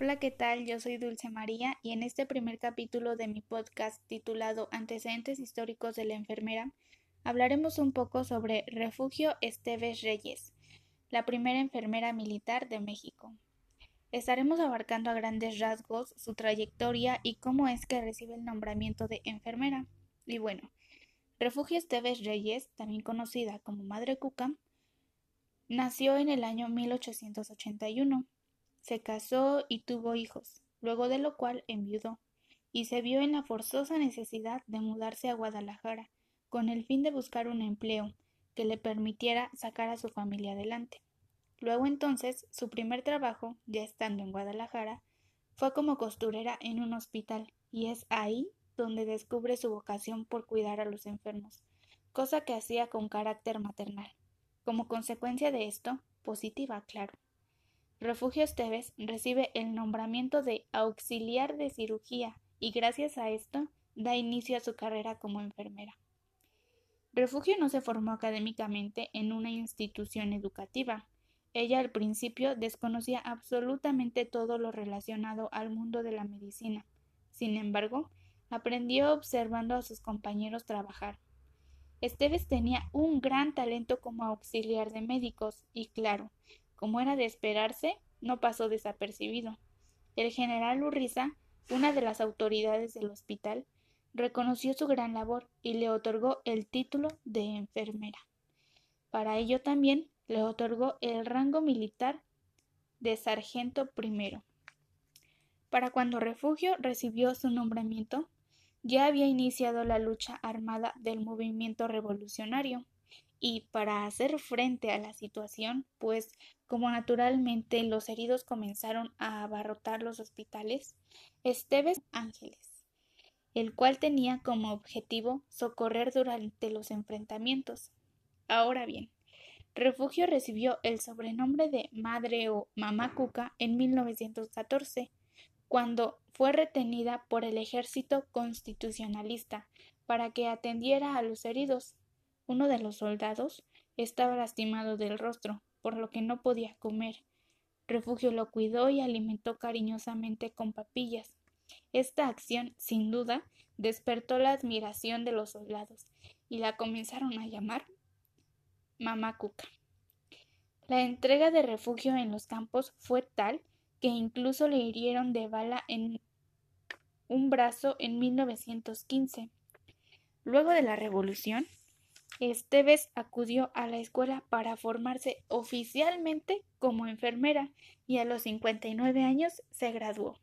Hola, ¿qué tal? Yo soy Dulce María y en este primer capítulo de mi podcast titulado Antecedentes históricos de la enfermera, hablaremos un poco sobre Refugio Esteves Reyes, la primera enfermera militar de México. Estaremos abarcando a grandes rasgos su trayectoria y cómo es que recibe el nombramiento de enfermera. Y bueno, Refugio Esteves Reyes, también conocida como Madre Cuca, nació en el año 1881 se casó y tuvo hijos, luego de lo cual enviudó, y se vio en la forzosa necesidad de mudarse a Guadalajara, con el fin de buscar un empleo que le permitiera sacar a su familia adelante. Luego entonces, su primer trabajo, ya estando en Guadalajara, fue como costurera en un hospital, y es ahí donde descubre su vocación por cuidar a los enfermos, cosa que hacía con carácter maternal. Como consecuencia de esto, positiva, claro. Refugio Esteves recibe el nombramiento de auxiliar de cirugía y gracias a esto da inicio a su carrera como enfermera. Refugio no se formó académicamente en una institución educativa. Ella al principio desconocía absolutamente todo lo relacionado al mundo de la medicina. Sin embargo, aprendió observando a sus compañeros trabajar. Esteves tenía un gran talento como auxiliar de médicos y claro, como era de esperarse, no pasó desapercibido. El general Urriza, una de las autoridades del hospital, reconoció su gran labor y le otorgó el título de enfermera. Para ello también le otorgó el rango militar de sargento primero. Para cuando Refugio recibió su nombramiento, ya había iniciado la lucha armada del movimiento revolucionario y para hacer frente a la situación, pues como naturalmente los heridos comenzaron a abarrotar los hospitales, Esteves Ángeles, el cual tenía como objetivo socorrer durante los enfrentamientos. Ahora bien, Refugio recibió el sobrenombre de Madre o Mamá Cuca en 1914, cuando fue retenida por el ejército constitucionalista para que atendiera a los heridos uno de los soldados estaba lastimado del rostro, por lo que no podía comer. Refugio lo cuidó y alimentó cariñosamente con papillas. Esta acción, sin duda, despertó la admiración de los soldados y la comenzaron a llamar Mamá Cuca. La entrega de refugio en los campos fue tal que incluso le hirieron de bala en un brazo en 1915. Luego de la revolución, Esteves acudió a la escuela para formarse oficialmente como enfermera y a los 59 años se graduó.